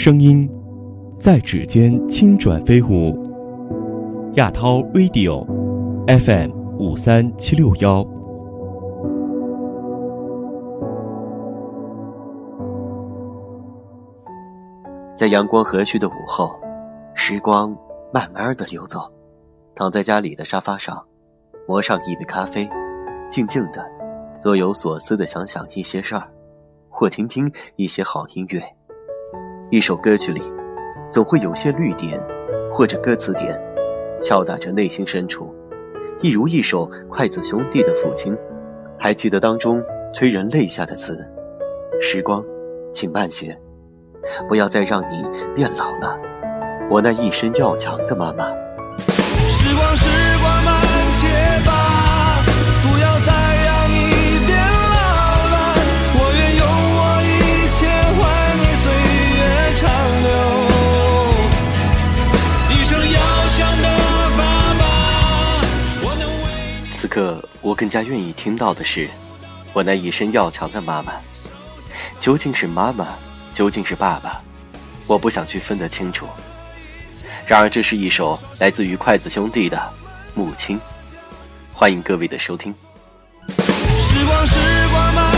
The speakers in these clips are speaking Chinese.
声音在指尖轻转飞舞。亚涛 Radio FM 五三七六幺。在阳光和煦的午后，时光慢慢的流走，躺在家里的沙发上，磨上一杯咖啡，静静的，若有所思的想想一些事儿，或听听一些好音乐。一首歌曲里，总会有些绿点，或者歌词点，敲打着内心深处。一如一首筷子兄弟的父亲，还记得当中催人泪下的词：“时光，请慢些。”不要再让你变老了，我那一身要强的妈妈。时光，时光慢些吧，我更加愿意听到的是，我那一身要强的妈妈，究竟是妈妈？究竟是爸爸，我不想去分得清楚。然而，这是一首来自于筷子兄弟的《母亲》，欢迎各位的收听。时光，时光慢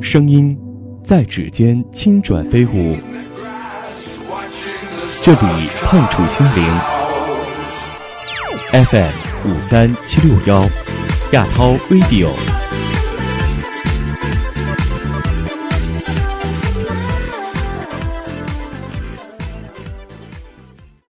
声音在指尖轻转飞舞。这里碰触心灵。FM 五三七六幺，亚涛 Radio。